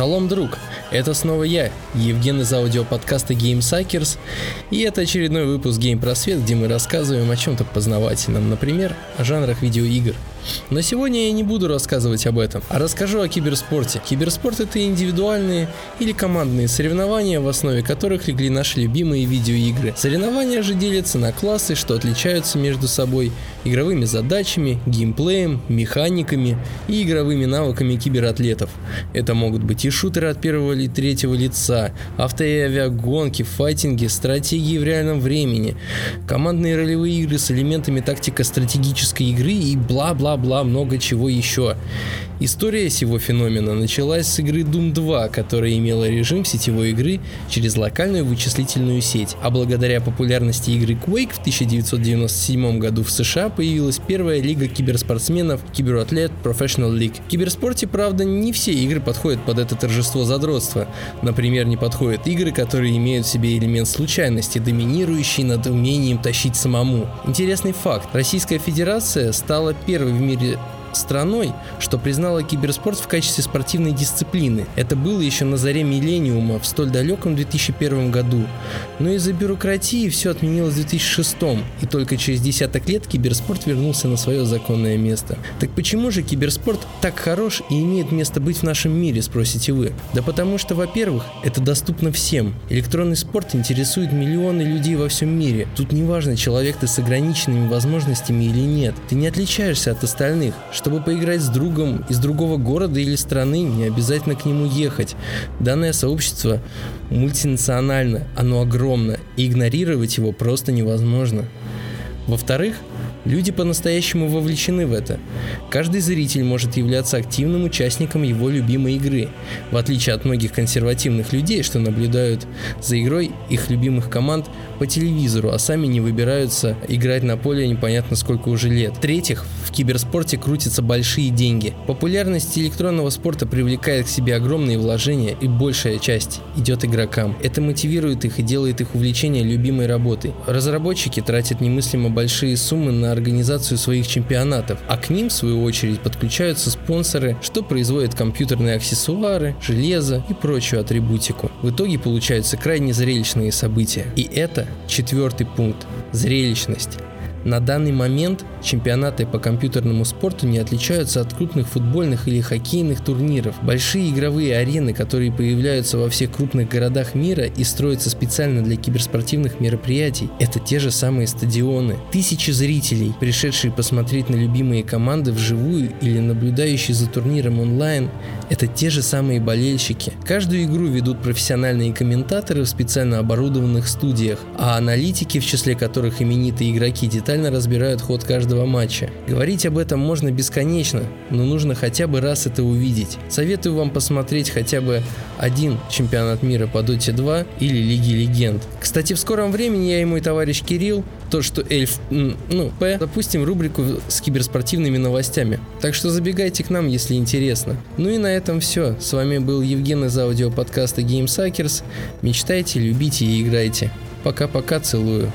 Шалом, друг! Это снова я, Евген из аудиоподкаста Game Suckers, и это очередной выпуск Game Просвет, где мы рассказываем о чем-то познавательном, например, о жанрах видеоигр – но сегодня я не буду рассказывать об этом, а расскажу о киберспорте. Киберспорт это индивидуальные или командные соревнования, в основе которых легли наши любимые видеоигры. Соревнования же делятся на классы, что отличаются между собой игровыми задачами, геймплеем, механиками и игровыми навыками кибератлетов. Это могут быть и шутеры от первого или третьего лица, авто и авиагонки, файтинги, стратегии в реальном времени, командные ролевые игры с элементами тактико-стратегической игры и бла-бла бла-бла, много чего еще. История сего феномена началась с игры Doom 2, которая имела режим сетевой игры через локальную вычислительную сеть, а благодаря популярности игры Quake в 1997 году в США появилась первая лига киберспортсменов Кибератлет Professional League. В киберспорте, правда, не все игры подходят под это торжество задротства. Например, не подходят игры, которые имеют в себе элемент случайности, доминирующий над умением тащить самому. Интересный факт. Российская Федерация стала первой в мире страной, что признала киберспорт в качестве спортивной дисциплины. Это было еще на заре миллениума в столь далеком 2001 году. Но из-за бюрократии все отменилось в 2006 и только через десяток лет киберспорт вернулся на свое законное место. Так почему же киберспорт так хорош и имеет место быть в нашем мире, спросите вы? Да потому что, во-первых, это доступно всем. Электронный спорт интересует миллионы людей во всем мире. Тут не важно, человек ты с ограниченными возможностями или нет. Ты не отличаешься от остальных. Чтобы поиграть с другом из другого города или страны, не обязательно к нему ехать. Данное сообщество мультинационально, оно огромно, и игнорировать его просто невозможно. Во-вторых, Люди по-настоящему вовлечены в это. Каждый зритель может являться активным участником его любимой игры, в отличие от многих консервативных людей, что наблюдают за игрой их любимых команд по телевизору, а сами не выбираются играть на поле непонятно сколько уже лет. В-третьих, в киберспорте крутятся большие деньги. Популярность электронного спорта привлекает к себе огромные вложения, и большая часть идет игрокам. Это мотивирует их и делает их увлечение любимой работой. Разработчики тратят немыслимо большие суммы на организацию своих чемпионатов, а к ним, в свою очередь, подключаются спонсоры, что производят компьютерные аксессуары, железо и прочую атрибутику. В итоге получаются крайне зрелищные события. И это четвертый пункт – зрелищность. На данный момент чемпионаты по компьютерному спорту не отличаются от крупных футбольных или хоккейных турниров. Большие игровые арены, которые появляются во всех крупных городах мира и строятся специально для киберспортивных мероприятий, это те же самые стадионы. Тысячи зрителей, пришедшие посмотреть на любимые команды вживую или наблюдающие за турниром онлайн, это те же самые болельщики. Каждую игру ведут профессиональные комментаторы в специально оборудованных студиях, а аналитики, в числе которых именитые игроки детально детально разбирают ход каждого матча. Говорить об этом можно бесконечно, но нужно хотя бы раз это увидеть. Советую вам посмотреть хотя бы один чемпионат мира по Dota 2 или Лиги Легенд. Кстати, в скором времени я и мой товарищ Кирилл, то что Эльф, ну, П, запустим рубрику с киберспортивными новостями. Так что забегайте к нам, если интересно. Ну и на этом все. С вами был Евген из аудиоподкаста Game Suckers. Мечтайте, любите и играйте. Пока-пока, целую.